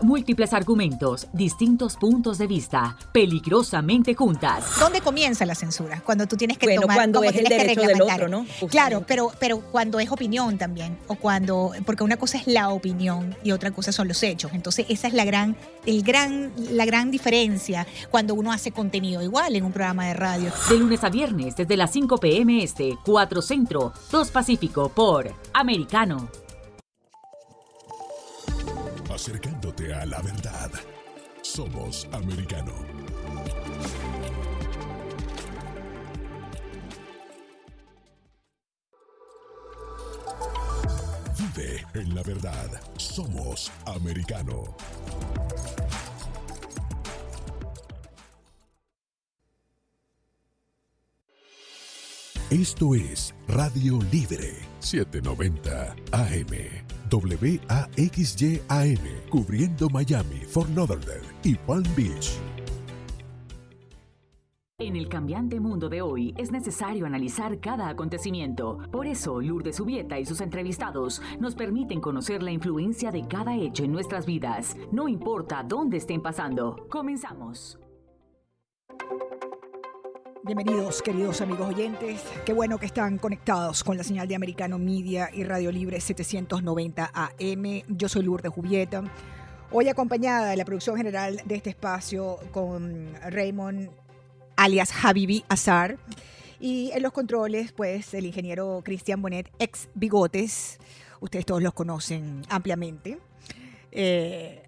Múltiples argumentos, distintos puntos de vista, peligrosamente juntas. ¿Dónde comienza la censura? Cuando tú tienes que bueno, tomar cuando es el derecho del otro, ¿no? Claro, pero, pero cuando es opinión también, o cuando, porque una cosa es la opinión y otra cosa son los hechos. Entonces esa es la gran, el gran, la gran diferencia cuando uno hace contenido igual en un programa de radio. De lunes a viernes desde las 5 p.m. Este, 4 Centro, 2 Pacífico por Americano. Acercándote a la verdad. Somos americano. Vive en la verdad. Somos americano. Esto es Radio Libre 790 AM. WAXYAM, cubriendo Miami, Fort Lauderdale y Palm Beach. En el cambiante mundo de hoy es necesario analizar cada acontecimiento. Por eso, Lourdes Subieta y sus entrevistados nos permiten conocer la influencia de cada hecho en nuestras vidas, no importa dónde estén pasando. Comenzamos. Bienvenidos, queridos amigos oyentes. Qué bueno que están conectados con la señal de Americano Media y Radio Libre 790 AM. Yo soy Lourdes Jubieta. Hoy acompañada de la producción general de este espacio con Raymond alias Habibi Azar. Y en los controles, pues, el ingeniero Cristian Bonet, ex Bigotes. Ustedes todos los conocen ampliamente. Eh,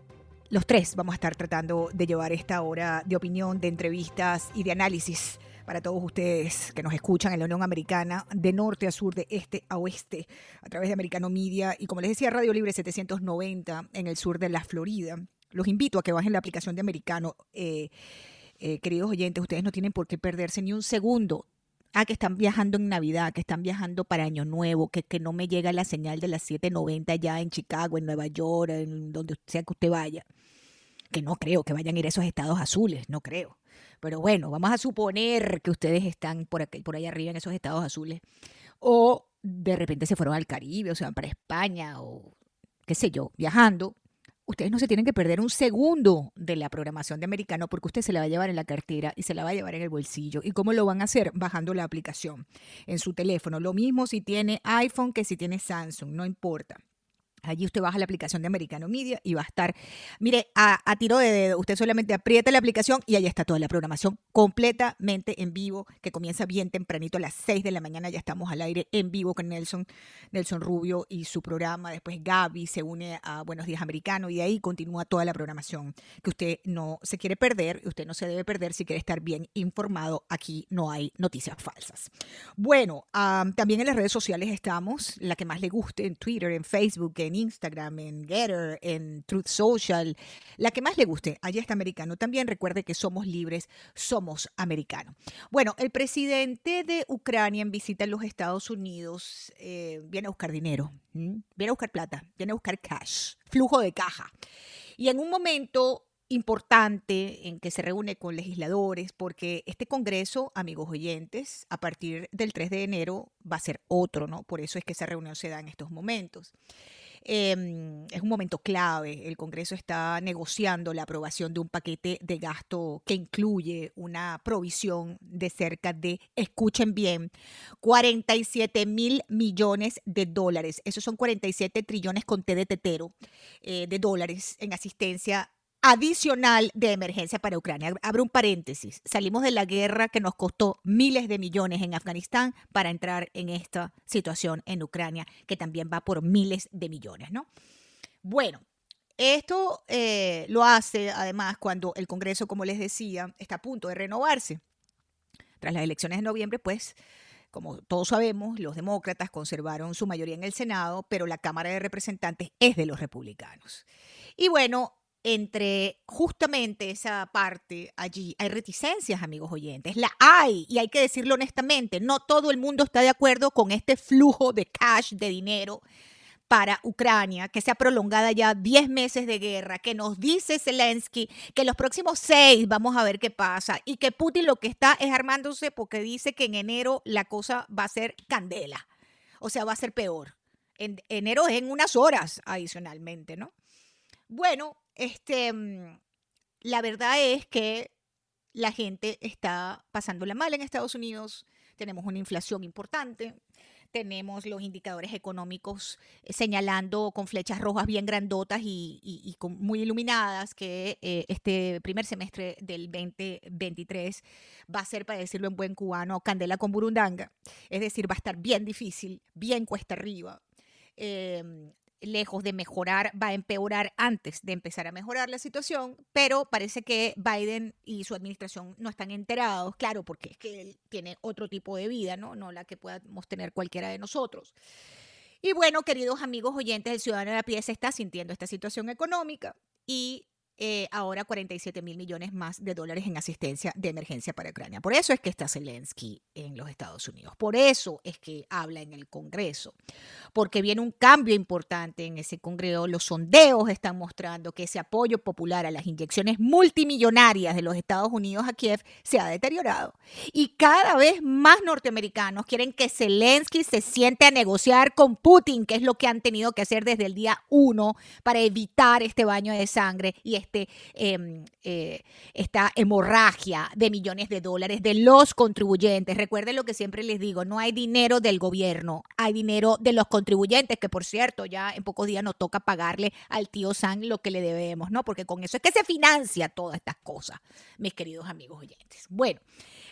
los tres vamos a estar tratando de llevar esta hora de opinión, de entrevistas y de análisis para todos ustedes que nos escuchan en la Unión Americana, de norte a sur, de este a oeste, a través de Americano Media y como les decía, Radio Libre 790 en el sur de la Florida. Los invito a que bajen la aplicación de Americano. Eh, eh, queridos oyentes, ustedes no tienen por qué perderse ni un segundo. Ah, que están viajando en Navidad, que están viajando para Año Nuevo, que, que no me llega la señal de las 7.90 ya en Chicago, en Nueva York, en donde sea que usted vaya. Que no creo que vayan a ir a esos estados azules, no creo. Pero bueno, vamos a suponer que ustedes están por, aquí, por allá arriba en esos estados azules. O de repente se fueron al Caribe, o se van para España, o qué sé yo, viajando. Ustedes no se tienen que perder un segundo de la programación de americano porque usted se la va a llevar en la cartera y se la va a llevar en el bolsillo. ¿Y cómo lo van a hacer? Bajando la aplicación en su teléfono. Lo mismo si tiene iPhone que si tiene Samsung, no importa. Allí usted baja la aplicación de Americano Media y va a estar, mire, a, tiro de dedo. Usted solamente aprieta la aplicación y ahí está toda la programación completamente en vivo, que comienza bien tempranito a las 6 de la mañana. Ya estamos al aire en vivo con Nelson, Nelson Rubio y su programa. Después Gaby se une a Buenos Días Americano y de ahí continúa toda la programación que usted no se quiere perder. Usted no se debe perder si quiere estar bien informado. Aquí no hay noticias falsas. Bueno, también en las redes sociales estamos, la que más le guste, en Twitter, en Facebook, en Instagram, en Getter, en Truth Social, la que más le guste. Allí está americano. También recuerde que somos libres, somos americanos. Bueno, el presidente de Ucrania en visita en los Estados Unidos eh, viene a buscar dinero, viene a buscar plata, viene a buscar cash, flujo de caja. Y en un momento importante en que se reúne con legisladores, porque este Congreso, amigos oyentes, a partir del 3 de enero va a ser otro, ¿no? Por eso es que esa reunión se da en estos momentos. Eh, es un momento clave. El Congreso está negociando la aprobación de un paquete de gasto que incluye una provisión de cerca de, escuchen bien, 47 mil millones de dólares. Esos son 47 trillones con T de tetero eh, de dólares en asistencia adicional de emergencia para Ucrania. Abro un paréntesis. Salimos de la guerra que nos costó miles de millones en Afganistán para entrar en esta situación en Ucrania, que también va por miles de millones, ¿no? Bueno, esto eh, lo hace además cuando el Congreso, como les decía, está a punto de renovarse. Tras las elecciones de noviembre, pues como todos sabemos, los demócratas conservaron su mayoría en el Senado, pero la Cámara de Representantes es de los republicanos. Y bueno, entre justamente esa parte allí hay reticencias, amigos oyentes. La hay, y hay que decirlo honestamente, no todo el mundo está de acuerdo con este flujo de cash, de dinero para Ucrania, que se ha prolongado ya 10 meses de guerra, que nos dice Zelensky que los próximos seis vamos a ver qué pasa y que Putin lo que está es armándose porque dice que en enero la cosa va a ser candela, o sea, va a ser peor. En enero es en unas horas adicionalmente, ¿no? Bueno, este, mm, la verdad es que la gente está pasándola mal en Estados Unidos. Tenemos una inflación importante. Tenemos los indicadores económicos eh, señalando con flechas rojas bien grandotas y, muy iluminadas que eh, este primer semestre del 2023 va a ser, para decirlo en buen cubano, candela con burundanga. Es decir, va a estar bien difícil, bien cuesta arriba. em, lejos de mejorar, va a empeorar antes de empezar a mejorar la situación, pero parece que Biden y su administración no están enterados, claro, porque es que él tiene otro tipo de vida, ¿no? No la que podamos tener cualquiera de nosotros. Y bueno, queridos amigos oyentes, el ciudadano de a pie se está sintiendo esta situación económica y eh, ahora 47 mil millones más de dólares en asistencia de emergencia para Ucrania. Por eso es que está Zelensky en los Estados Unidos. Por eso es que habla en el Congreso. Porque viene un cambio importante en ese Congreso. Los sondeos están mostrando que ese apoyo popular a las inyecciones multimillonarias de los Estados Unidos a Kiev se ha deteriorado. Y cada vez más norteamericanos quieren que Zelensky se siente a negociar con Putin, que es lo que han tenido que hacer desde el día uno para evitar este baño de sangre y este, em, eh, esta hemorragia de millones de dólares de los contribuyentes. Recuerden lo que siempre les digo, no hay dinero del gobierno, hay dinero de los contribuyentes, que por cierto, ya en pocos días nos toca pagarle al tío San lo que le debemos, ¿no? Porque con eso es que se financia todas estas cosas, mis queridos amigos oyentes. Bueno,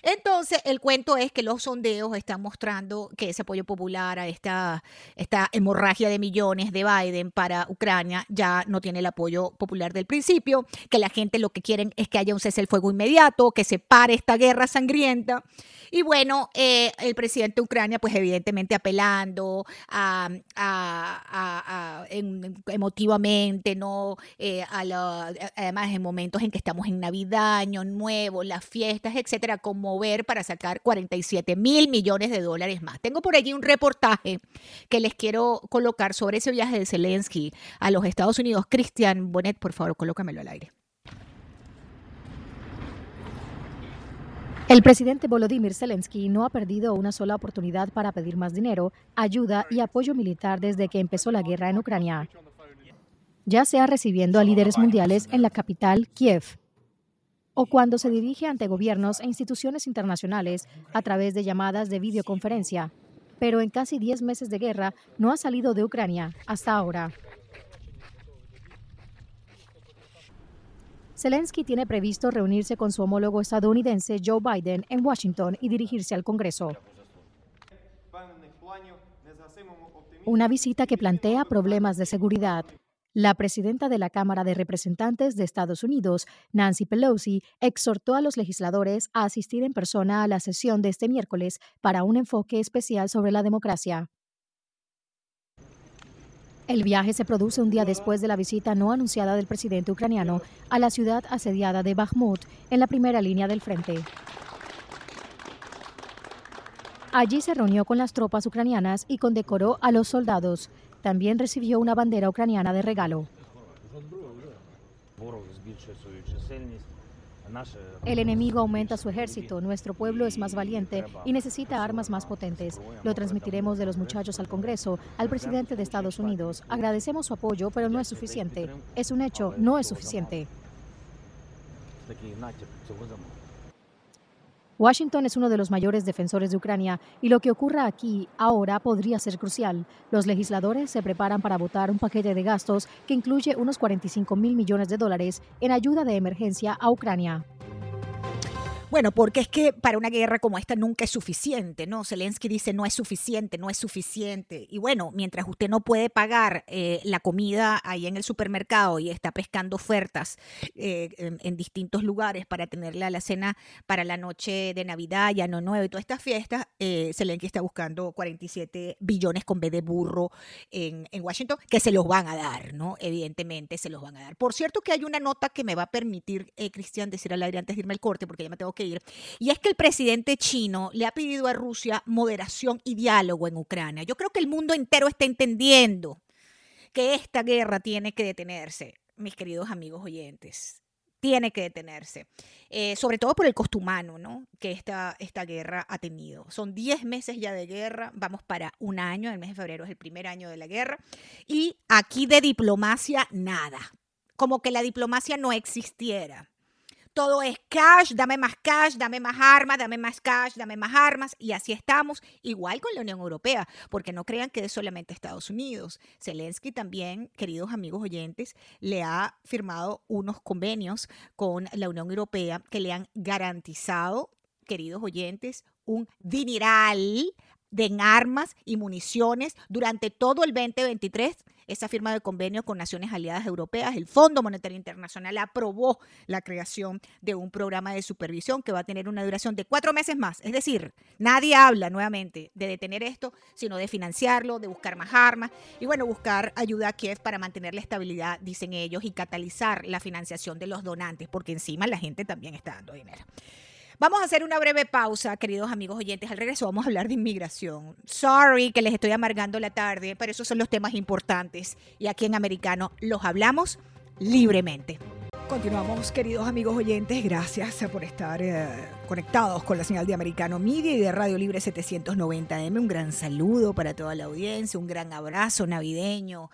entonces el cuento es que los sondeos están mostrando que ese apoyo popular a esta, esta hemorragia de millones de Biden para Ucrania ya no tiene el apoyo popular del principio, que la gente lo que quieren es que haya un cese el fuego inmediato, que se pare esta guerra sangrienta. Y bueno, eh, el presidente de Ucrania, pues evidentemente apelando a, a- a- a- en- emotivamente, ¿no? Eh, además, en momentos en que estamos en Navidad, Año Nuevo, las fiestas, etcétera, conmover para sacar 47 mil millones de dólares más. Tengo por allí un reportaje que les quiero colocar sobre ese viaje de Zelensky a los Estados Unidos. Cristian Bonet, por favor, colócamelo aire. El presidente Volodymyr Zelensky no ha perdido una sola oportunidad para pedir más dinero, ayuda y apoyo militar desde que empezó la guerra en Ucrania, ya sea recibiendo a líderes mundiales en la capital, Kiev, o cuando se dirige ante gobiernos e instituciones internacionales a través de llamadas de videoconferencia. Pero en casi 10 meses de guerra no ha salido de Ucrania hasta ahora. Zelensky tiene previsto reunirse con su homólogo estadounidense Joe Biden en Washington y dirigirse al Congreso. Una visita que plantea problemas de seguridad. La presidenta de la Cámara de Representantes de Estados Unidos, Nancy Pelosi, exhortó a los legisladores a asistir en persona a la sesión de este miércoles para un enfoque especial sobre la democracia. El viaje se produce un día después de la visita no anunciada del presidente ucraniano a la ciudad asediada de Bakhmut, en la primera línea del frente. Allí se reunió con las tropas ucranianas y condecoró a los soldados. También recibió una bandera ucraniana de regalo. El enemigo aumenta su ejército, nuestro pueblo es más valiente y necesita armas más potentes. Lo transmitiremos de los muchachos al Congreso, al presidente de Estados Unidos. Agradecemos su apoyo, pero no es suficiente. Es un hecho, no es suficiente. Washington es uno de los mayores defensores de Ucrania y lo que ocurra aquí ahora podría ser crucial. Los legisladores se preparan para votar un paquete de gastos que incluye unos 45 mil millones de dólares en ayuda de emergencia a Ucrania. Bueno, porque es que para una guerra como esta nunca es suficiente, ¿no? Zelensky dice no es suficiente, no es suficiente. Y bueno, mientras usted no puede pagar eh, la comida ahí en el supermercado y está pescando ofertas eh, en, distintos lugares para tenerla a la cena para la noche de Navidad y Año Nuevo y todas estas fiestas, eh, Zelensky está buscando 47 billones con B de burro en, en Washington, que se los van a dar, ¿no? Evidentemente se los van a dar. Por cierto que hay una nota que me va a permitir, eh, Cristian, decir al aire antes de irme al corte, porque ya me tengo que ir, y es que el presidente chino le ha pedido a Rusia moderación y diálogo en Ucrania. Yo creo que el mundo entero está entendiendo que esta guerra tiene que detenerse, mis queridos amigos oyentes. Tiene que detenerse, eh, sobre todo por el costo humano ¿no? que esta, esta guerra ha tenido. Son 10 meses ya de guerra, vamos para un año, el mes de febrero es el primer año de la guerra, y aquí de diplomacia nada como que la diplomacia no existiera. Todo es cash, dame más cash, dame más armas, dame más cash, dame más armas. Y así estamos, igual con la Unión Europea, porque no crean que es solamente Estados Unidos. Zelensky también, queridos amigos oyentes, le ha firmado unos convenios con la Unión Europea que le han garantizado, queridos oyentes, un dineral de armas y municiones durante todo el 2023 esa firma de convenio con naciones aliadas europeas, el Fondo Monetario Internacional aprobó la creación de un programa de supervisión que va a tener una duración de cuatro meses más. Es decir, nadie habla nuevamente de detener esto, sino de financiarlo, de buscar más armas y bueno, buscar ayuda a Kiev para mantener la estabilidad, dicen ellos, y catalizar la financiación de los donantes, porque encima la gente también está dando dinero. Vamos a hacer una breve pausa, queridos amigos oyentes. Al regreso vamos a hablar de inmigración. Sorry que les estoy amargando la tarde, pero esos son los temas importantes. Y aquí en Americano los hablamos libremente. Continuamos, queridos amigos oyentes. Gracias por estar eh, conectados con la señal de Americano Media y de Radio Libre 790M. Un gran saludo para toda la audiencia, un gran abrazo navideño.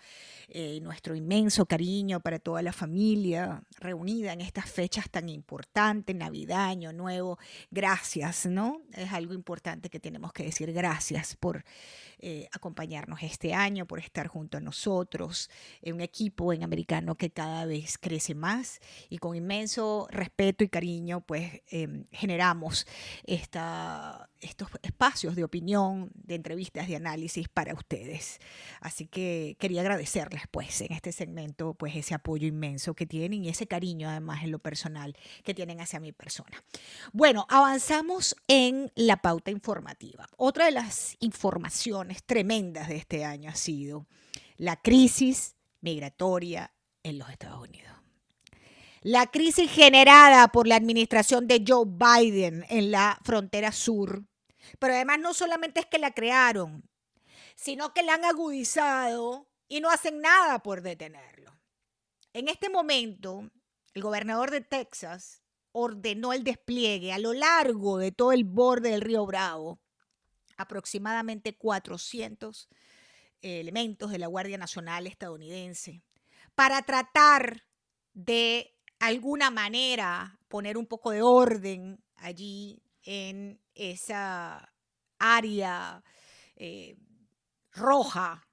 Eh, nuestro inmenso cariño para toda la familia reunida en estas fechas tan importantes, Navidad, Año Nuevo. Gracias, ¿no? Es algo importante que tenemos que decir gracias por eh, acompañarnos este año, por estar junto a nosotros, un equipo en americano que cada vez crece más y con inmenso respeto y cariño, pues em, generamos esta, estos espacios de opinión, de entrevistas, de análisis para ustedes. Así que quería agradecerles, pues, en este segmento, pues, ese apoyo inmenso que tienen y ese cariño, además, en lo personal que tienen hacia mi persona. Bueno, avanzamos en la pauta informativa. Otra de las informaciones tremendas de este año ha sido la crisis migratoria en los Estados Unidos. La crisis generada por la administración de Joe Biden en la frontera sur. Pero además no solamente es que la crearon, sino que la han agudizado y no hacen nada por detenerlo. En este momento, el gobernador de Texas ordenó el despliegue a lo largo de todo el borde del río Bravo aproximadamente 400 eh, elementos de la Guardia Nacional estadounidense para tratar de alguna manera poner un poco de orden allí en esa área eh, roja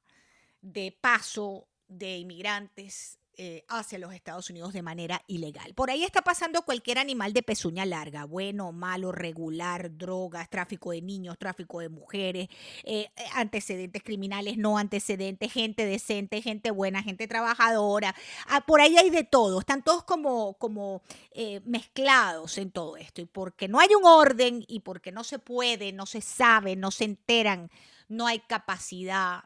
de paso de inmigrantes eh, hacia los Estados Unidos de manera ilegal. Por ahí está pasando cualquier animal de pezuña larga, bueno, malo, regular, drogas, tráfico de niños, tráfico de mujeres, eh, eh, antecedentes criminales, no antecedentes, gente decente, gente buena, gente trabajadora. Ah, por ahí hay de todo, están todos como, como mezclados en todo esto. Y porque no hay un orden y porque no se puede, no se sabe, no se enteran, no hay capacidad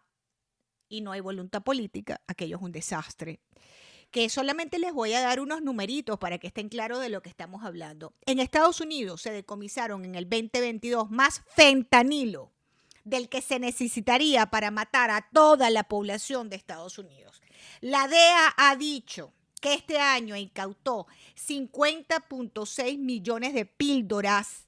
y no hay voluntad política, aquello es un desastre que solamente les voy a dar unos numeritos para que estén claros de lo que estamos hablando. En Estados Unidos se decomisaron en el 2022 más fentanilo del que se necesitaría para matar a toda la población de Estados Unidos. La DEA ha dicho que este año incautó 50.6 millones de píldoras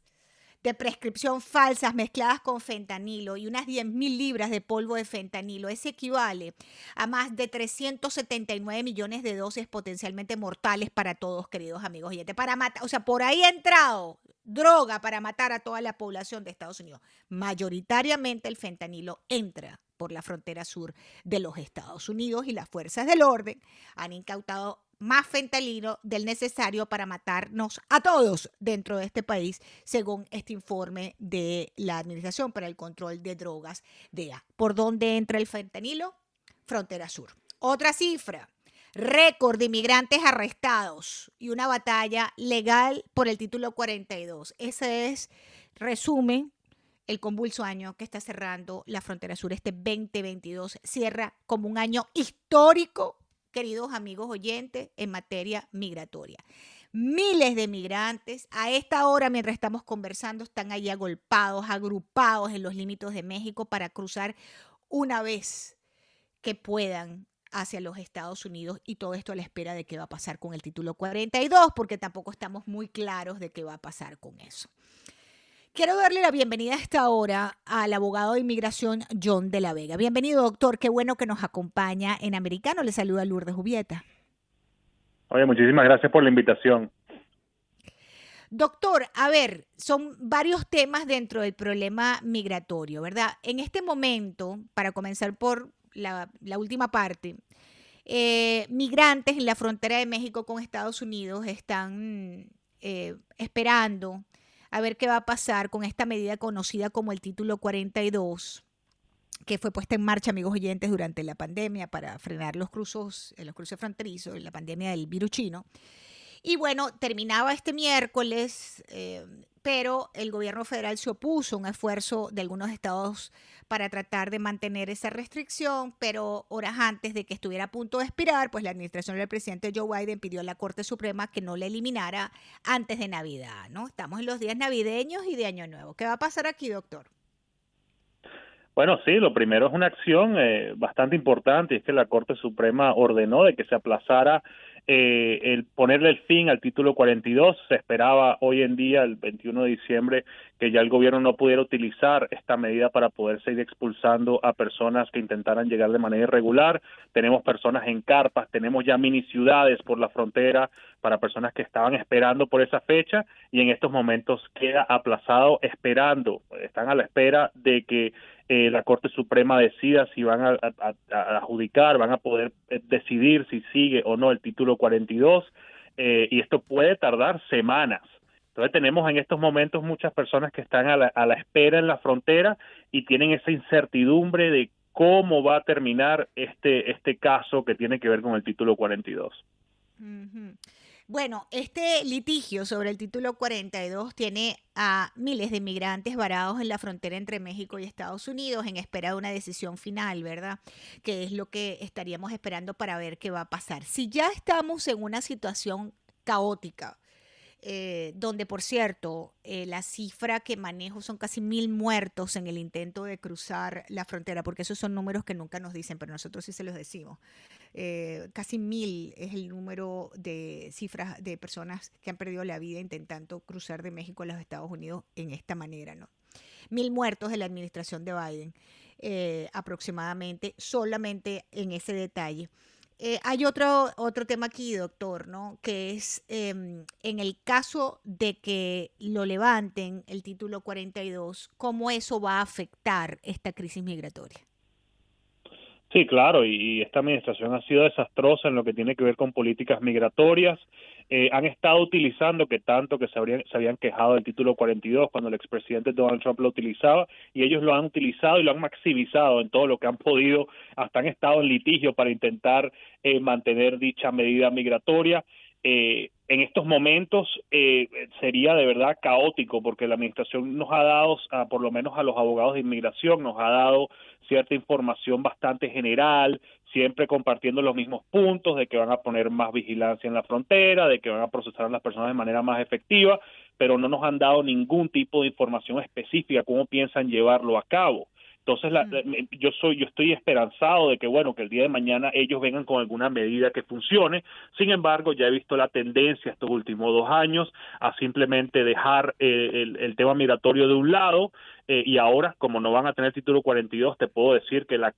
de prescripción falsas mezcladas con fentanilo y unas 10.000 libras de polvo de fentanilo. Eso equivale a más de 379 millones de dosis potencialmente mortales para todos, queridos amigos Para matar, o sea, por ahí ha entrado droga para matar a toda la población de Estados Unidos. Mayoritariamente el fentanilo entra por la frontera sur de los Estados Unidos y las fuerzas del orden han incautado más fentanilo del necesario para matarnos a todos dentro de este país, según este informe de la Administración para el Control de Drogas, DEA. ¿Por dónde entra el fentanilo? Frontera Sur. Otra cifra, récord de inmigrantes arrestados y una batalla legal por el título 42. Ese es, resumen, el convulso año que está cerrando la frontera sur. Este 2022 cierra como un año histórico queridos amigos oyentes, en materia migratoria. Miles de migrantes a esta hora, mientras estamos conversando, están ahí agolpados, agrupados en los límites de México para cruzar una vez que puedan hacia los Estados Unidos y todo esto a la espera de qué va a pasar con el título 42, porque tampoco estamos muy claros de qué va a pasar con eso. Quiero darle la bienvenida a esta hora al abogado de inmigración John de la Vega. Bienvenido, doctor. Qué bueno que nos acompaña en Americano. Le saluda Lourdes Jubieta. Oye, muchísimas gracias por la invitación. Doctor, a ver, son varios temas dentro del problema migratorio, ¿verdad? En este momento, para comenzar por la, última parte, eh, migrantes en la frontera de México con Estados Unidos están eh, esperando a ver qué va a pasar con esta medida conocida como el título 42 que fue puesta en marcha, amigos oyentes, durante la pandemia para frenar los cruzos, los cruces fronterizos, la pandemia del virus chino. Y bueno, terminaba este miércoles, eh, pero el gobierno federal se opuso a un esfuerzo de algunos estados para tratar de mantener esa restricción, pero horas antes de que estuviera a punto de expirar, pues la administración del presidente Joe Biden pidió a la Corte Suprema que no la eliminara antes de Navidad, ¿no? Estamos en los días navideños y de Año Nuevo. ¿Qué va a pasar aquí, doctor? Bueno, sí, lo primero es una acción eh, bastante importante, es que la Corte Suprema ordenó de que se aplazara eh, el ponerle el fin al título 42. Se esperaba hoy en día, el 21 de diciembre, que ya el gobierno no pudiera utilizar esta medida para poder seguir expulsando a personas que intentaran llegar de manera irregular. Tenemos personas en carpas, tenemos ya mini ciudades por la frontera para personas que estaban esperando por esa fecha y en estos momentos queda aplazado esperando, están a la espera de que eh, la Corte Suprema decida si van a, adjudicar, van a poder eh, decidir si sigue o no el título 42 eh, y esto puede tardar semanas. Entonces tenemos en estos momentos muchas personas que están a la, a la espera en la frontera y tienen esa incertidumbre de cómo va a terminar este, este caso que tiene que ver con el título 42. Bueno, este litigio sobre el título 42 tiene a miles de migrantes varados en la frontera entre México y Estados Unidos en espera de una decisión final, ¿verdad? Que es lo que estaríamos esperando para ver qué va a pasar. Si ya estamos en una situación caótica, eh, donde por cierto eh, la cifra que manejo son casi mil muertos en el intento de cruzar la frontera, porque esos son números que nunca nos dicen, pero nosotros sí se los decimos. Eh, casi mil es el número de cifras de personas que han perdido la vida intentando cruzar de México a los Estados Unidos en esta manera, ¿no? Mil muertos de la administración de Biden, aproximadamente, solamente en ese detalle. Eh, hay otro, otro tema aquí, doctor, ¿no? Que es em, en el caso de que lo levanten el título 42, ¿cómo eso va a afectar esta crisis migratoria? Sí, claro, y esta administración ha sido desastrosa en lo que tiene que ver con políticas migratorias. Eh, han estado utilizando que tanto que se, se habían quejado del título 42 cuando el expresidente Donald Trump lo utilizaba y ellos lo han utilizado y lo han maximizado en todo lo que han podido, hasta han estado en litigio para intentar eh, mantener dicha medida migratoria. Eh, en estos momentos eh, sería de verdad caótico porque la administración nos ha dado, por lo menos a los abogados de inmigración, nos ha dado cierta información bastante general, siempre compartiendo los mismos puntos de que van a poner más vigilancia en la frontera, de que van a procesar a las personas de manera más efectiva, pero no nos han dado ningún tipo de información específica cómo piensan llevarlo a cabo. Entonces, la, yo soy, yo estoy esperanzado de que, bueno, que el día de mañana ellos vengan con alguna medida que funcione. Sin embargo, ya he visto la tendencia estos últimos dos años a simplemente dejar eh, el, tema migratorio de un lado eh, y ahora, como no van a tener título 42, te puedo decir que la,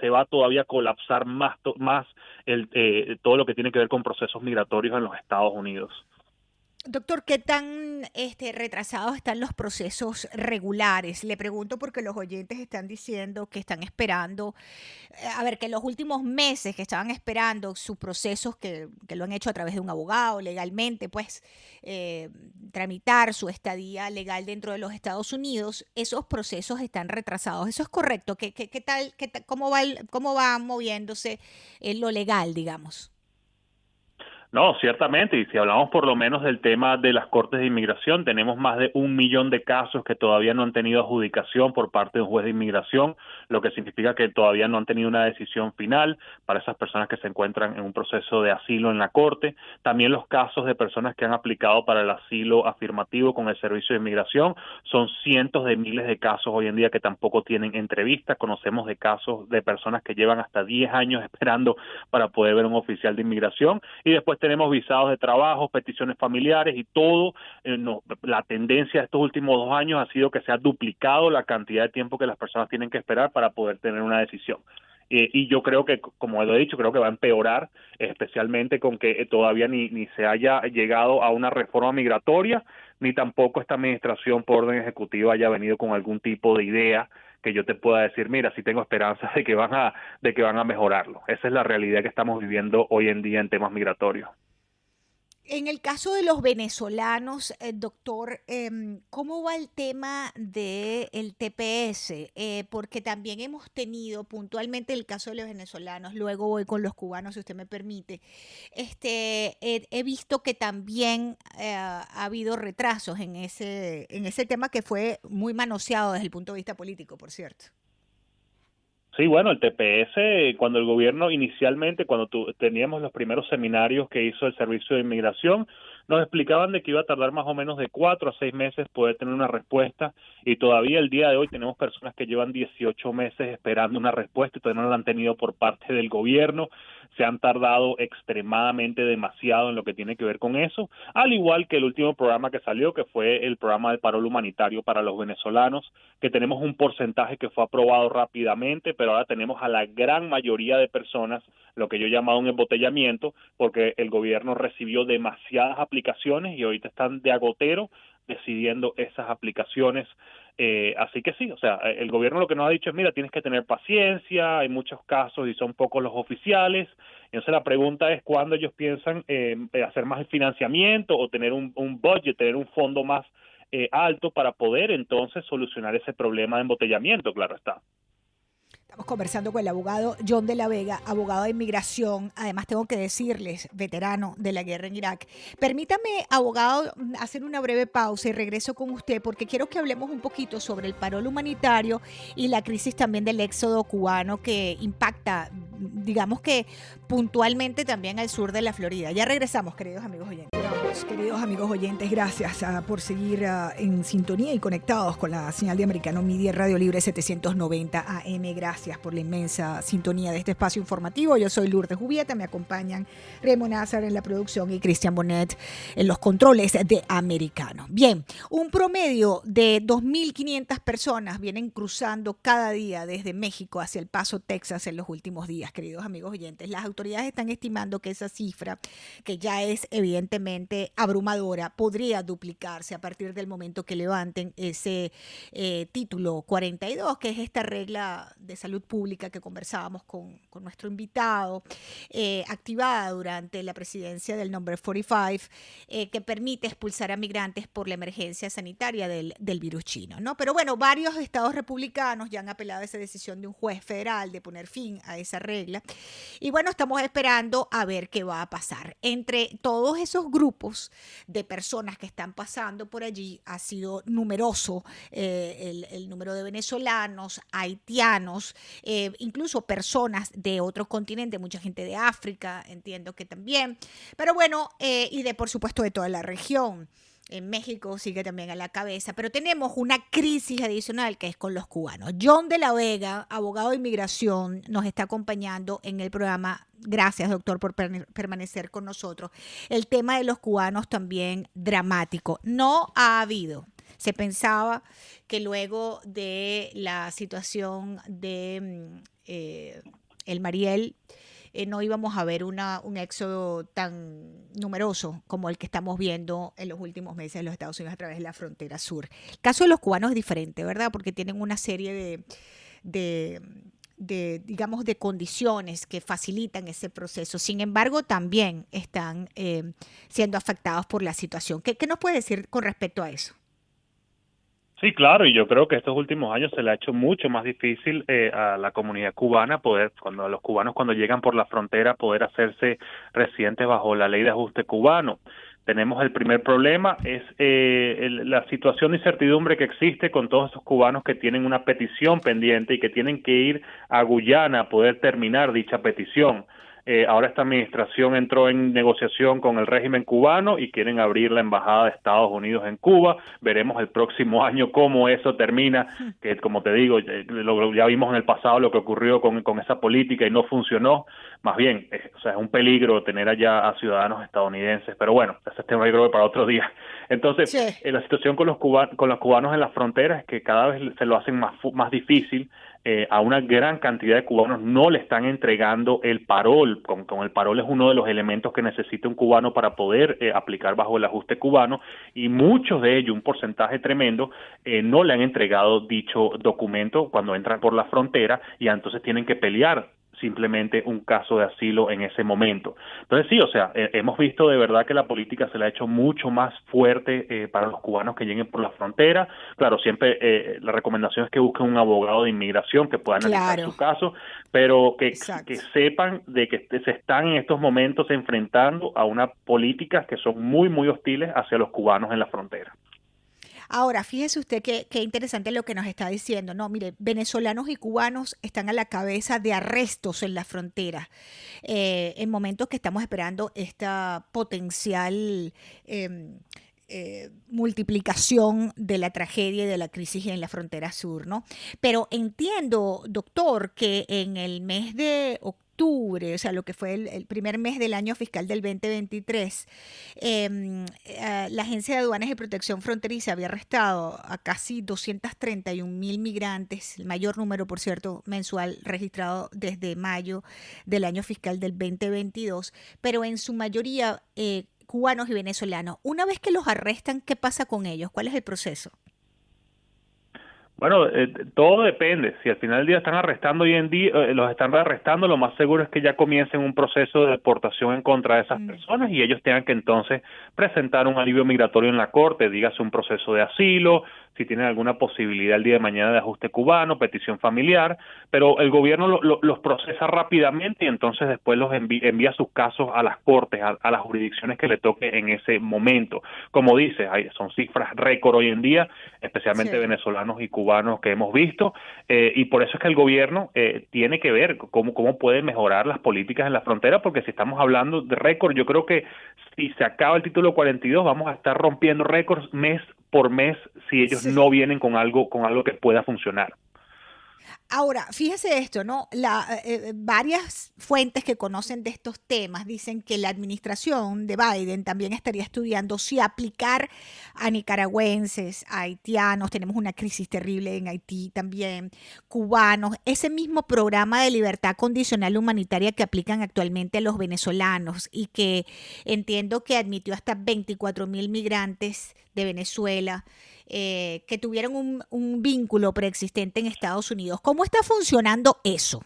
se va todavía a colapsar más, más el, eh, todo lo que tiene que ver con procesos migratorios en los Estados Unidos. Doctor, ¿qué tan este, retrasados están los procesos regulares? Le pregunto porque los oyentes están diciendo que están esperando, eh, a ver, que los últimos meses que estaban esperando sus procesos, que, lo han hecho a través de un abogado legalmente, pues eh, tramitar su estadía legal dentro de los Estados Unidos, esos procesos están retrasados. ¿Eso es correcto? ¿Qué, qué, qué tal, qué, cómo, va, ¿Cómo va moviéndose lo legal, digamos? No, ciertamente, y si hablamos por lo menos del tema de las cortes de inmigración, tenemos más de un millón de casos que todavía no han tenido adjudicación por parte de un juez de inmigración, lo que significa que todavía no han tenido una decisión final para esas personas que se encuentran en un proceso de asilo en la corte. También los casos de personas que han aplicado para el asilo afirmativo con el servicio de inmigración son cientos de miles de casos hoy en día que tampoco tienen entrevistas. Conocemos de casos de personas que llevan hasta 10 años esperando para poder ver un oficial de inmigración y después tenemos visados de trabajo, peticiones familiares y todo. Eh, la tendencia de estos últimos dos años ha sido que se ha duplicado la cantidad de tiempo que las personas tienen que esperar para poder tener una decisión. Eh, y yo creo que, como lo he dicho, creo que va a empeorar, especialmente con que todavía ni, ni se haya llegado a una reforma migratoria, ni tampoco esta administración por orden ejecutiva haya venido con algún tipo de idea que yo te pueda decir, mira, sí tengo esperanza de que van a de que van a mejorarlo. Esa es la realidad que estamos viviendo hoy en día en temas migratorios. En el caso de los venezolanos, eh, doctor, em, ¿cómo va el tema del el TPS? Eh, porque también hemos tenido puntualmente el caso de los venezolanos, luego voy con los cubanos, si usted me permite. Este, he visto que también eh, ha habido retrasos en ese, en ese tema que fue muy manoseado desde el punto de vista político, por cierto. Sí, bueno, el TPS, cuando el gobierno inicialmente, cuando teníamos los primeros seminarios que hizo el Servicio de Inmigración, nos explicaban de que iba a tardar más o menos de cuatro a seis meses poder tener una respuesta y todavía el día de hoy tenemos personas que llevan 18 meses esperando una respuesta y todavía no la han tenido por parte del gobierno. Se han tardado extremadamente demasiado en lo que tiene que ver con eso, al igual que el último programa que salió, que fue el programa de parol humanitario para los venezolanos, que tenemos un porcentaje que fue aprobado rápidamente, pero ahora tenemos a la gran mayoría de personas lo que yo he llamado un embotellamiento, porque el gobierno recibió demasiadas aplicaciones y ahorita están de agotero decidiendo esas aplicaciones. Eh, así que sí, o sea, el gobierno lo que nos ha dicho es, mira, tienes que tener paciencia, hay muchos casos y son pocos los oficiales. Entonces la pregunta es cuándo ellos piensan eh, hacer más financiamiento o tener un, un budget, tener un fondo más eh, alto para poder entonces solucionar ese problema de embotellamiento, claro está conversando con el abogado John de la Vega, abogado de inmigración. Además, tengo que decirles, veterano de la guerra en Irak. Permítame, abogado, hacer una breve pausa y regreso con usted porque quiero que hablemos un poquito sobre el parol humanitario y la crisis también del éxodo cubano que impacta, digamos que puntualmente también al sur de la Florida. Ya regresamos, queridos amigos oyentes. queridos amigos oyentes, gracias ah, por seguir ah, en sintonía y conectados con la señal de Americano Media Radio Libre 790 AM. Gracias por la inmensa sintonía de este espacio informativo. Yo soy Lourdes Jubieta, me acompañan Remo Nazar en la producción y Cristian Bonet en los controles de Americano. Bien, un promedio de 2.500 personas vienen cruzando cada día desde México hacia El Paso, Texas en los últimos días, queridos amigos oyentes. Las autoridades están estimando que esa cifra, que ya es evidentemente abrumadora, podría duplicarse a partir del momento que levanten ese eh, título 42, que es esta regla de salud pública que conversábamos con, nuestro invitado, eh, activada durante la presidencia del Number 45, eh, que permite expulsar a migrantes por la emergencia sanitaria del, virus chino. ¿no? Pero bueno, varios estados republicanos ya han apelado a esa decisión de un juez federal de poner fin a esa regla. Y bueno, estamos esperando a ver qué va a pasar. Entre todos esos grupos de personas que están pasando por allí, ha sido numeroso eh, el, número de venezolanos, haitianos, eh, incluso personas de otros continentes, mucha gente de África, entiendo que también. Pero bueno, eh, y de por supuesto de toda la región en México sigue también a la cabeza, pero tenemos una crisis adicional que es con los cubanos. John de la Vega, abogado de inmigración, nos está acompañando en el programa. Gracias, doctor, por permanecer con nosotros. El tema de los cubanos también dramático. No ha habido. Se pensaba que luego de la situación de mm, eh, el Mariel, eh, no íbamos a ver un éxodo tan numeroso como el que estamos viendo en los últimos meses en los Estados Unidos a través de la frontera sur. El caso de los cubanos es diferente, ¿verdad? Porque tienen una serie de, digamos, de condiciones que facilitan ese proceso. Sin embargo, también están eh, siendo afectados por la situación. ¿Qué, ¿Qué nos puede decir con respecto a eso? Sí, claro, y yo creo que estos últimos años se le ha hecho mucho más difícil eh, a la comunidad cubana poder, cuando los cubanos cuando llegan por la frontera, poder hacerse residentes bajo la ley de ajuste cubano. Tenemos el primer problema, es eh, la situación de incertidumbre que existe con todos esos cubanos que tienen una petición pendiente y que tienen que ir a Guyana a poder terminar dicha petición. Eh, ahora esta administración entró en negociación con el régimen cubano y quieren abrir la embajada de Estados Unidos en Cuba. Veremos el próximo año cómo eso termina, que como te digo, ya vimos en el pasado lo que ocurrió con, con esa política y no funcionó. Más bien, o sea, es un peligro tener allá a ciudadanos estadounidenses, pero bueno, ese tema yo creo para otro día. Entonces, eh, la situación con los, cubanos, con los cubanos en las fronteras es que cada vez se lo hacen más, más difícil eh, a una gran cantidad de cubanos no le están entregando el parol. Con, el parol es uno de los elementos que necesita un cubano para poder eh, aplicar bajo el ajuste cubano y muchos de ellos, un porcentaje tremendo, eh, no le han entregado dicho documento cuando entran por la frontera y entonces tienen que pelear simplemente un caso de asilo en ese momento. Entonces sí, o sea, eh, hemos visto de verdad que la política se le ha hecho mucho más fuerte eh, para los cubanos que lleguen por la frontera. Claro, siempre eh, la recomendación es que busquen un abogado de inmigración que pueda analizar su caso, pero que, que sepan de que se están en estos momentos enfrentando a unas políticas que son muy, muy hostiles hacia los cubanos en la frontera. Ahora, fíjese usted qué, interesante lo que nos está diciendo. No, mire, venezolanos y cubanos están a la cabeza de arrestos en la frontera eh, en momentos que estamos esperando esta potencial... Em, eh, multiplicación de la tragedia y de la crisis en la frontera sur, ¿no? Pero entiendo, doctor, que en el mes de octubre, o sea, lo que fue el, primer mes del año fiscal del 2023, em, eh, la Agencia de Aduanas y Protección Fronteriza había arrestado a casi 231 mil migrantes, el mayor número, por cierto, mensual registrado desde mayo del año fiscal del 2022, pero en su mayoría eh, cubanos y venezolanos. Una vez que los arrestan, ¿qué pasa con ellos? ¿Cuál es el proceso? Bueno, eh, todo depende. Si al final del día están arrestando hoy en día, eh, los están arrestando, lo más seguro es que ya comiencen un proceso de deportación en contra de esas mm. personas y ellos tengan que entonces presentar un alivio migratorio en la corte, dígase un proceso de asilo, si tienen alguna posibilidad el día de mañana de ajuste cubano, petición familiar, pero el gobierno los procesa rápidamente y entonces después los envía, sus casos a las cortes, a, las jurisdicciones que le toque en ese momento. Como dice, hay, son cifras récord hoy en día, especialmente venezolanos y cubanos que hemos visto, eh, y por eso es que el gobierno eh, tiene que ver cómo, cómo puede mejorar las políticas en la frontera, porque si estamos hablando de récord, yo creo que si se acaba el título 42, vamos a estar rompiendo récords mes por mes si ellos no vienen con algo, con algo que pueda funcionar. Ahora, fíjese esto, ¿no? La, eh, eh, varias fuentes que conocen de estos temas dicen que la administración de Biden también estaría estudiando si aplicar a nicaragüenses, a haitianos, tenemos una crisis terrible en Haití también, cubanos, ese mismo programa de libertad condicional humanitaria que aplican actualmente a los venezolanos y que entiendo que admitió hasta 24 mil migrantes de Venezuela. Eh, que tuvieron un, un, vínculo preexistente en Estados Unidos. ¿Cómo está funcionando eso?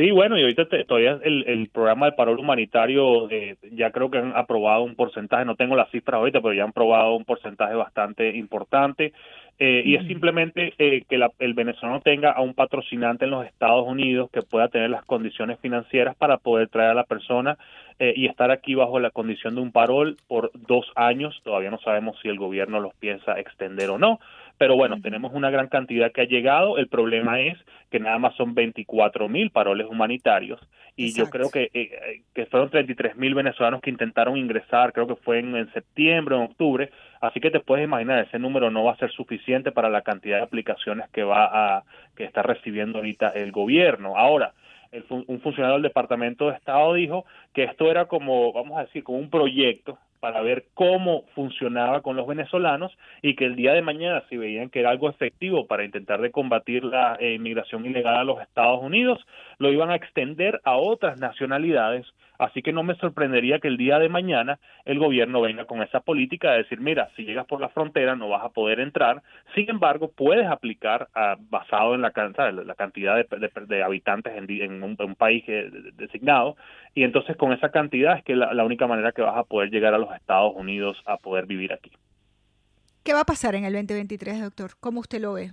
Sí, bueno, y ahorita todavía el, el, programa de parol humanitario eh, ya creo que han aprobado un porcentaje, no tengo las cifras ahorita, pero ya han aprobado un porcentaje bastante importante. Eh, y es simplemente que el venezolano tenga a un patrocinante en los Estados Unidos que pueda tener las condiciones financieras para poder traer a la persona eh, y estar aquí bajo la condición de un parol por dos años. Todavía no sabemos si el gobierno los piensa extender o no, pero bueno, tenemos una gran cantidad que ha llegado. El problema es que nada más son 24 mil paroles humanitarios y yo creo que, eh, que fueron 33 mil venezolanos que intentaron ingresar, creo que fue en, en septiembre o en octubre, así que te puedes imaginar, ese número no va a ser suficiente para la cantidad de aplicaciones que va a que está recibiendo ahorita el gobierno. Ahora, un funcionario del Departamento de Estado dijo que esto era como, vamos a decir, como un proyecto para ver cómo funcionaba con los venezolanos y que el día de mañana si veían que era algo efectivo para intentar de combatir la eh, inmigración ilegal a los Estados Unidos, lo iban a extender a otras nacionalidades Así que no me sorprendería que el día de mañana el gobierno venga con esa política de decir, mira, si llegas por la frontera no vas a poder entrar, sin embargo puedes aplicar ah, basado en la, la cantidad de, habitantes en, un, país designado y entonces con esa cantidad es que la, la única manera que vas a poder llegar a los Estados Unidos a poder vivir aquí. ¿Qué va a pasar en el 2023, doctor? ¿Cómo usted lo ve?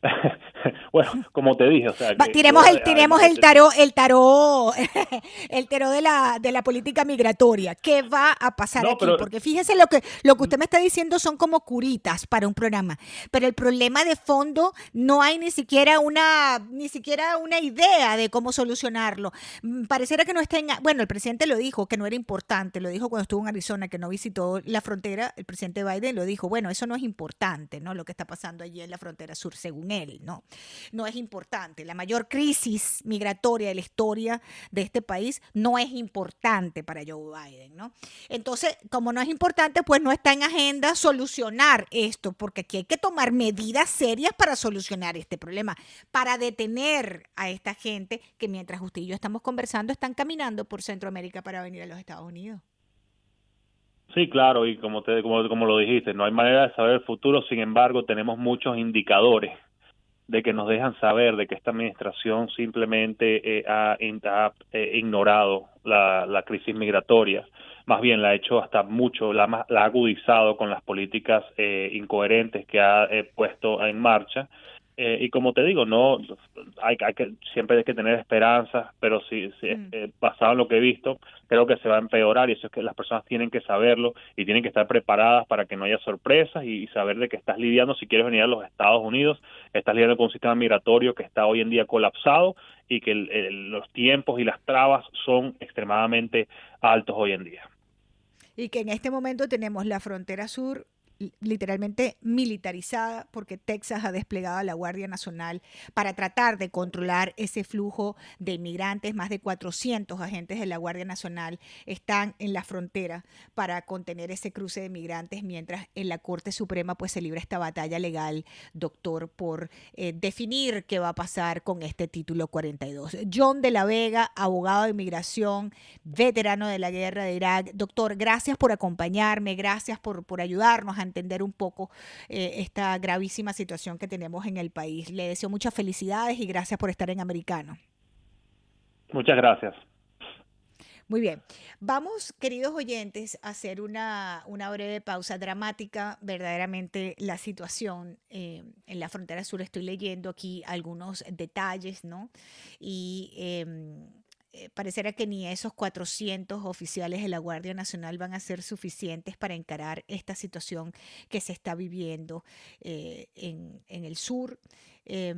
bueno, como te dije, o sea, tiremos el tiremos el tarot el tarot el tarot de la de la política migratoria. ¿Qué va a pasar aquí? Porque fíjese lo que lo que usted me está diciendo son como curitas para un programa, pero el problema de fondo no hay ni siquiera una ni siquiera una idea de cómo solucionarlo. Mm, pareciera que no está en bueno, el presidente lo dijo que no era importante, lo dijo cuando estuvo en Arizona que no visitó la frontera, el presidente Biden lo dijo, bueno, eso no es importante, ¿no? Lo que está pasando allí en la frontera sur según él, ¿no? No es importante. La mayor crisis migratoria de la historia de este país no es importante para Joe Biden, ¿no? Entonces, como no es importante, pues no está en agenda solucionar esto, porque aquí hay que tomar medidas serias para solucionar este problema, para detener a esta gente que mientras usted y yo estamos conversando están caminando por Centroamérica para venir a los Estados Unidos. Sí, claro, y como, te, como lo dijiste, no hay manera de saber el futuro, sin embargo, tenemos muchos indicadores de que nos dejan saber de que esta administración simplemente eh, ha, ha eh, ignorado la, crisis migratoria, más bien la ha hecho hasta mucho, la, la ha agudizado con las políticas eh, incoherentes que ha eh, puesto en marcha eh, y como te digo, no hay, hay, que siempre hay que tener esperanza, pero sí, sí mm. eh, basado en lo que he visto, creo que se va a empeorar y eso es que las personas tienen que saberlo y tienen que estar preparadas para que no haya sorpresas y, y saber de que estás lidiando si quieres venir a los Estados Unidos, estás lidiando con un sistema migratorio que está hoy en día colapsado y que el, el, los tiempos y las trabas son extremadamente altos hoy en día. Y que en este momento tenemos la frontera sur literalmente militarizada porque Texas ha desplegado a la Guardia Nacional para tratar de controlar ese flujo de inmigrantes. Más de 400 agentes de la Guardia Nacional están en la frontera para contener ese cruce de inmigrantes mientras en la Corte Suprema pues se libra esta batalla legal, doctor, por eh, definir qué va a pasar con este título 42. John de la Vega, abogado de inmigración, veterano de la guerra de Irak. Doctor, gracias por acompañarme, gracias por, por ayudarnos a entender un poco eh, esta gravísima situación que tenemos en el país. Le deseo muchas felicidades y gracias por estar en Americano. Muchas gracias. Muy bien. Vamos, queridos oyentes, a hacer una, una breve pausa dramática. Verdaderamente la situación eh, en la frontera sur, estoy leyendo aquí algunos detalles, ¿no? Y eh, eh, parecerá que ni esos 400 oficiales de la Guardia Nacional van a ser suficientes para encarar esta situación que se está viviendo eh, en, en, el sur. Eh,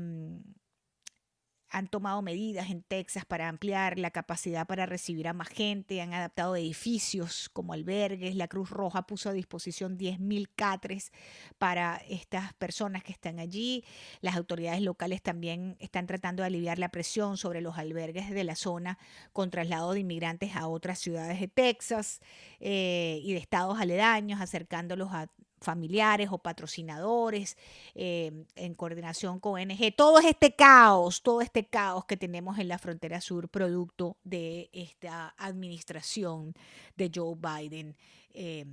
han tomado medidas en Texas para ampliar la capacidad para recibir a más gente, han adaptado edificios como albergues, la Cruz Roja puso a disposición 10.000 catres para estas personas que están allí, las autoridades locales también están tratando de aliviar la presión sobre los albergues de la zona con traslado de inmigrantes a otras ciudades de Texas eh, y de estados aledaños, acercándolos a familiares o patrocinadores eh, en coordinación con ONG. Todo este caos, todo este caos que tenemos en la frontera sur, producto de esta administración de Joe Biden. Eh,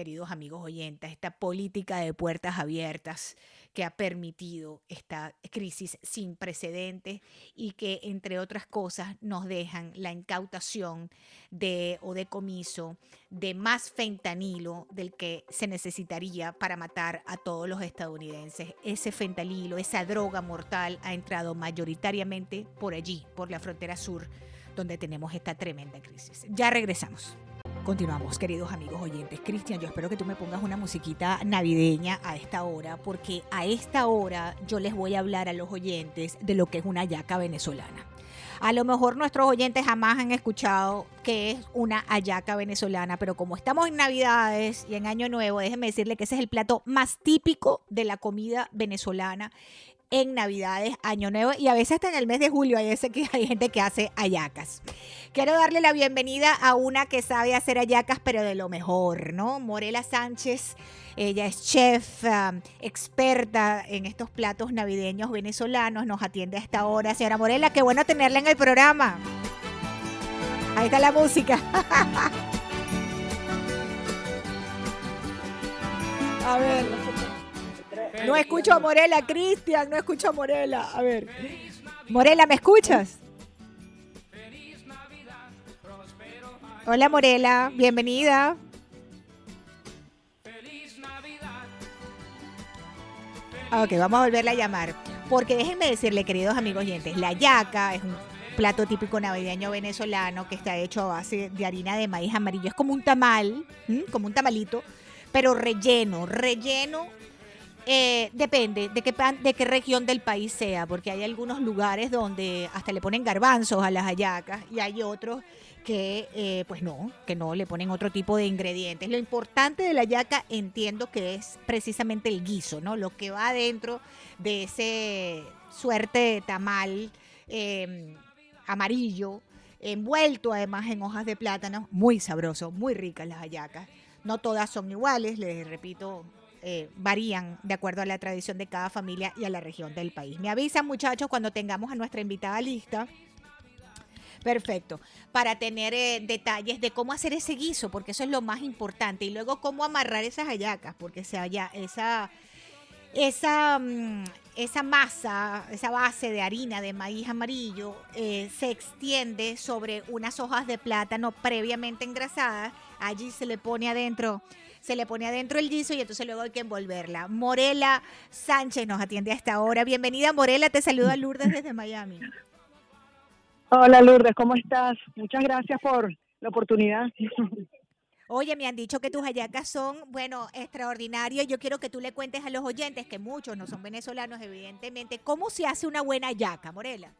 queridos amigos oyentes, esta política de puertas abiertas que ha permitido esta crisis sin precedentes y que, entre otras cosas, nos dejan la incautación de o decomiso de más fentanilo del que se necesitaría para matar a todos los estadounidenses. Ese fentanilo, esa droga mortal, ha entrado mayoritariamente por allí, por la frontera sur, donde tenemos esta tremenda crisis. Ya regresamos. Continuamos, queridos amigos oyentes. Cristian, yo espero que tú me pongas una musiquita navideña a esta hora, porque a esta hora yo les voy a hablar a los oyentes de lo que es una yaca venezolana. A lo mejor nuestros oyentes jamás han escuchado qué es una hallaca venezolana, pero como estamos en Navidades y en Año Nuevo, déjenme decirle que ese es el plato más típico de la comida venezolana en Navidades, Año Nuevo y a veces hasta en el mes de julio hay, que hay gente que hace ayacas. Quiero darle la bienvenida a una que sabe hacer ayacas, pero de lo mejor, ¿no? Morela Sánchez. Ella es chef, um, experta en estos platos navideños venezolanos. Nos atiende a esta hora. Señora Morela, qué bueno tenerla en el programa. Ahí está la música. a ver. No escucho a Morela, Cristian, no escucho a Morela. A ver. Morela, ¿me escuchas? Hola Morela, bienvenida. Ok, vamos a volverla a llamar. Porque déjenme decirle, queridos amigos oyentes, la yaca es un plato típico navideño venezolano que está hecho a base de harina de maíz amarillo. Es como un tamal, como un tamalito, pero relleno, relleno Eh, depende de qué, de qué región del país sea, porque hay algunos lugares donde hasta le ponen garbanzos a las hallacas y hay otros que eh, pues no, que no le ponen otro tipo de ingredientes. Lo importante de la hallaca entiendo que es precisamente el guiso, ¿no? Lo que va dentro de ese suerte de tamal eh, amarillo, envuelto además en hojas de plátano, muy sabroso, muy ricas las hallacas. No todas son iguales, les repito, eh, varían de acuerdo a la tradición de cada familia y a la región del país. Me avisan muchachos cuando tengamos a nuestra invitada lista. Perfecto. Para tener eh, detalles de cómo hacer ese guiso, porque eso es lo más importante. Y luego cómo amarrar esas hallacas, porque esa, halla- esa, esa, mm, esa masa, esa base de harina de maíz amarillo eh, se extiende sobre unas hojas de plátano previamente engrasadas. Allí se le pone adentro, se le pone adentro el guiso y entonces luego hay que envolverla. Morela Sánchez nos atiende a esta hora. Bienvenida Morela, te saluda Lourdes desde Miami. Hola Lourdes, ¿cómo estás? Muchas gracias por la oportunidad. Oye, me han dicho que tus hallacas son, bueno, extraordinarias. Yo quiero que tú le cuentes a los oyentes, que muchos no son venezolanos, evidentemente, cómo se hace una buena hallaca, Morela.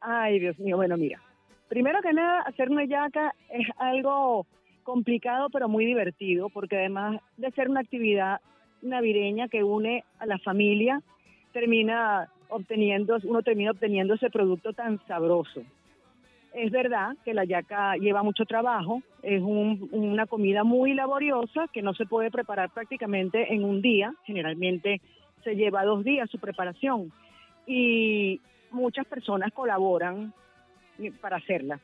Ay, Dios mío, bueno, mira. Primero que nada, hacer una yaca es algo complicado pero muy divertido porque además de ser una actividad navideña que une a la familia, termina obteniendo, uno termina obteniendo ese producto tan sabroso. Es verdad que la yaca lleva mucho trabajo, es un- una comida muy laboriosa que no se puede preparar prácticamente en un día, generalmente se lleva dos días su preparación y muchas personas colaboran para hacerla.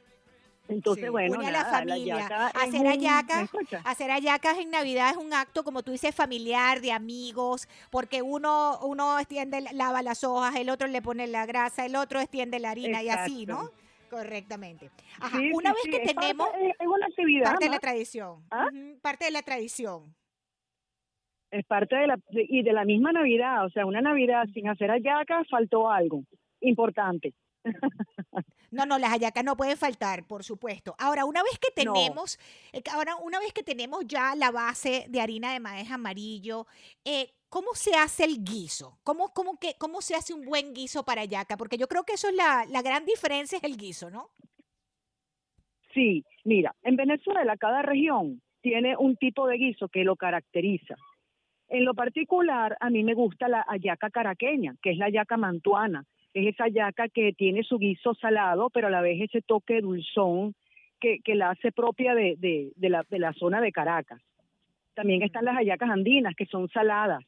Entonces, Sí, bueno, une a la nada, familia. Hacer un- hallacas, ¿me escuchas? hacer hallacas en Navidad es un acto, como tú dices, familiar, de amigos, porque uno, uno extiende, lava las hojas, el otro le pone la grasa, el otro extiende la harina y así, ¿no? Correctamente. Ajá, Sí, una sí, vez que es parte- tenemos es, es una actividad parte de la tradición, ¿Ah? parte de la tradición. es parte de la y de la misma Navidad, o sea, una Navidad sin hacer hallacas faltó algo importante. No, no, las hallacas no pueden faltar, por supuesto. Ahora, una vez que tenemos, eh, ahora una vez que tenemos ya la base de harina de maíz amarillo, eh, ¿cómo se hace el guiso? ¿Cómo, cómo, que, ¿Cómo se hace un buen guiso para hallaca? Porque yo creo que eso es la, la gran diferencia, es el guiso, ¿no? Sí, mira, en Venezuela cada región tiene un tipo de guiso que lo caracteriza. En lo particular, a mí me gusta la hallaca caraqueña, que es la hallaca mantuana. Es esa hallaca que tiene su guiso salado, pero a la vez ese toque dulzón que, que la hace propia de, de, de la, de la zona de Caracas. También están las hallacas andinas, que son saladas.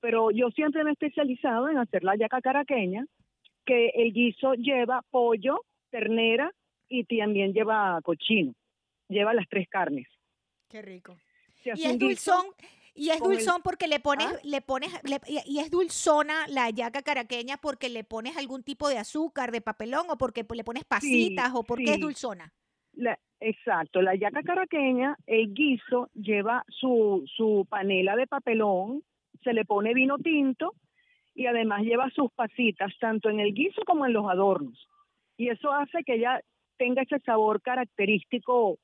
Pero yo siempre me he especializado en hacer la hallaca caraqueña, que el guiso lleva pollo, ternera y también lleva cochino. Lleva las tres carnes. Qué rico. Se hace Y es guiso dulzón, y es el- dulzón porque le pones, ¿Ah? le pones, le- y es dulzona la hallaca caraqueña porque le pones algún tipo de azúcar, de papelón, o porque le pones pasitas, o porque es dulzona. La- exacto, la yaca caraqueña, el guiso lleva su, su panela de papelón, se le pone vino tinto y además lleva sus pasitas, tanto en el guiso como en los adornos. Y eso hace que ella tenga ese sabor característico,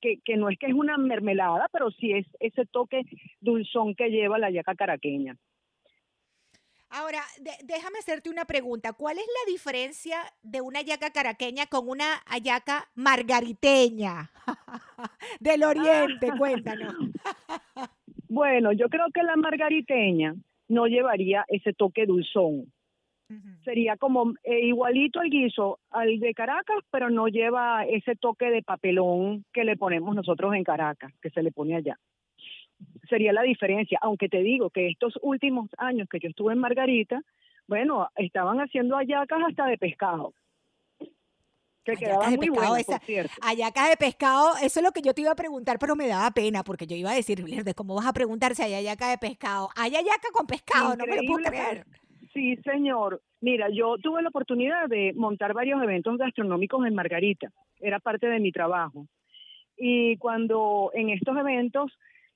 que, que no es que es una mermelada, pero sí es ese toque dulzón que lleva la yaca caraqueña. Ahora, de- déjame hacerte una pregunta. ¿Cuál es la diferencia de una hallaca caraqueña con una hallaca margariteña del oriente? Cuéntanos. Bueno, yo creo que la margariteña no llevaría ese toque dulzón. Sería como eh, igualito el guiso al de Caracas, pero no lleva ese toque de papelón que le ponemos nosotros en Caracas, que se le pone allá. Sería la diferencia, aunque te digo que estos últimos años que yo estuve en Margarita, bueno, estaban haciendo hallacas hasta de pescado. Que quedaban de pescado, buenas, esa- de pescado, eso es lo que yo te iba a preguntar, pero me daba pena porque yo iba a decir, ¿cómo vas a preguntar si hay hallaca de pescado? Hay hallaca con pescado, no me lo puedo Increíble, creer. Sí, señor. Mira, yo tuve la oportunidad de montar varios eventos gastronómicos en Margarita. Era parte de mi trabajo. Y cuando en estos eventos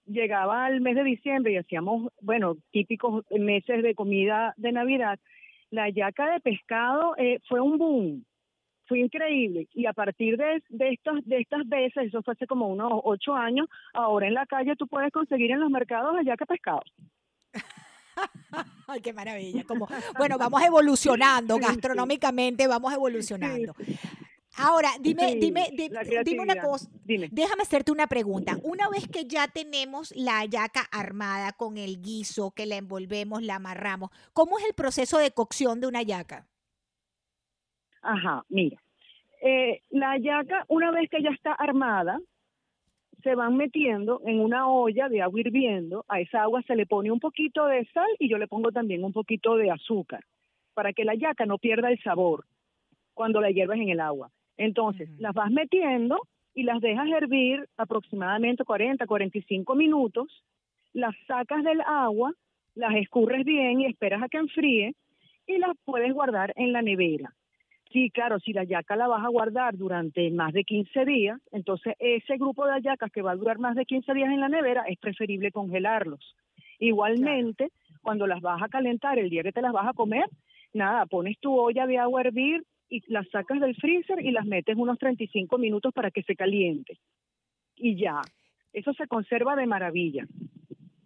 llegaba el mes de diciembre y hacíamos, bueno, típicos meses de comida de Navidad, la yaca de pescado eh, fue un boom. Fue increíble. Y a partir de, de, estas, de estas veces, eso fue hace como unos ocho años, ahora en la calle tú puedes conseguir en los mercados hallaca de pescado. Ay, qué maravilla. Como, bueno, vamos evolucionando gastronómicamente, vamos evolucionando. Ahora, dime, Sí, dime, dime una cosa. Dime. Déjame hacerte una pregunta. Una vez que ya tenemos la hallaca armada con el guiso, que la envolvemos, la amarramos, ¿cómo es el proceso de cocción de una hallaca? Ajá, mira. Eh, la hallaca, una vez que ya está armada, se van metiendo en una olla de agua hirviendo. A esa agua se le pone un poquito de sal y yo le pongo también un poquito de azúcar para que la hallaca no pierda el sabor cuando la hierves en el agua. Entonces, las vas metiendo y las dejas hervir aproximadamente 40, 45 minutos. Las sacas del agua, las escurres bien y esperas a que enfríe y las puedes guardar en la nevera. Sí, claro, si la yaca la vas a guardar durante más de 15 días, entonces ese grupo de hallacas que va a durar más de 15 días en la nevera es preferible congelarlos. Igualmente, cuando las vas a calentar el día que te las vas a comer, nada, pones tu olla de agua a hervir y las sacas del freezer y las metes unos 35 minutos para que se caliente. Y ya, eso se conserva de maravilla.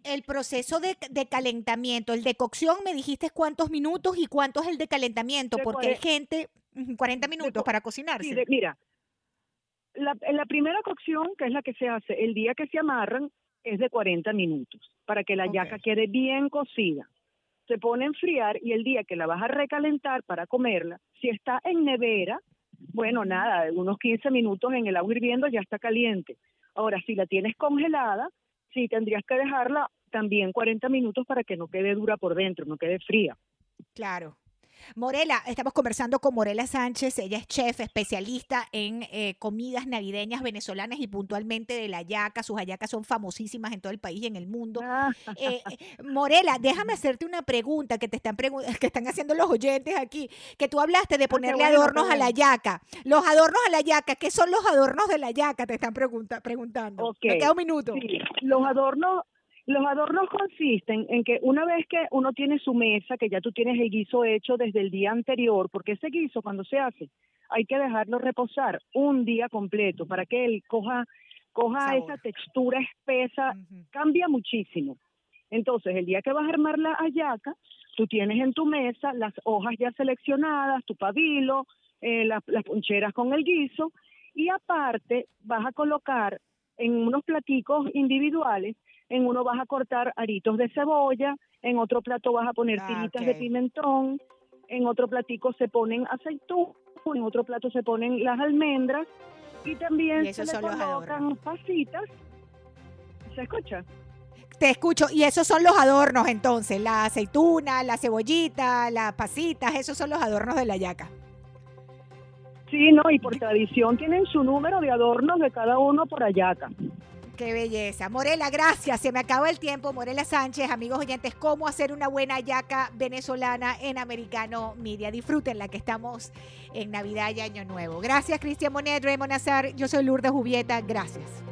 El proceso de, de calentamiento, el de cocción, me dijiste cuántos minutos y cuánto es el de calentamiento, porque hay gente, 40 minutos para cocinarse. Sí, de- mira, la, primera cocción, que es la que se hace el día que se amarran, es de 40 minutos, para que la Ok. yaca quede bien cocida. Se pone a enfriar y el día que la vas a recalentar para comerla, si está en nevera, bueno, nada, unos 15 minutos en el agua hirviendo ya está caliente. Ahora, si la tienes congelada, sí tendrías que dejarla también 40 minutos para que no quede dura por dentro, no quede fría. Claro. Morela, estamos conversando con Morela Sánchez, ella es chef, especialista en eh, comidas navideñas venezolanas y puntualmente de la hallaca. Sus hallacas son famosísimas en todo el país y en el mundo. Ah, Eh, eh, Morela, déjame hacerte una pregunta que te están que están haciendo los oyentes aquí, que tú hablaste de ponerle bueno, qué adornos a la hallaca. Los adornos a la hallaca, ¿qué son los adornos de la hallaca? Te están pregunta- preguntando. Me queda un minuto. Sí, los adornos, los adornos consisten en que una vez que uno tiene su mesa, que ya tú tienes el guiso hecho desde el día anterior, porque ese guiso cuando se hace hay que dejarlo reposar un día completo para que él coja coja Sabor. esa textura espesa, cambia muchísimo. Entonces, el día que vas a armar la hallaca, tú tienes en tu mesa las hojas ya seleccionadas, tu pabilo, eh, las, las poncheras con el guiso, y aparte vas a colocar en unos platicos individuales, en uno vas a cortar aritos de cebolla, en otro plato vas a poner Ah, tiritas de pimentón, en otro platico se ponen aceitunas, en otro plato se ponen las almendras, y también Y se le colocan pasitas. ¿Se escucha? Te escucho. Y esos son los adornos entonces, la aceituna, la cebollita, las pasitas, esos son los adornos de la hallaca. Sí, no, y por tradición tienen su número de adornos de cada uno por hallaca. Qué belleza. Morela, gracias. Se me acaba el tiempo. Morela Sánchez, amigos oyentes, cómo hacer una buena hallaca venezolana en Americano Media. Disfruten la que estamos en Navidad y Año Nuevo. Gracias, Cristian Monet, Raymond Azar. Yo soy Lourdes Jubieta. Gracias.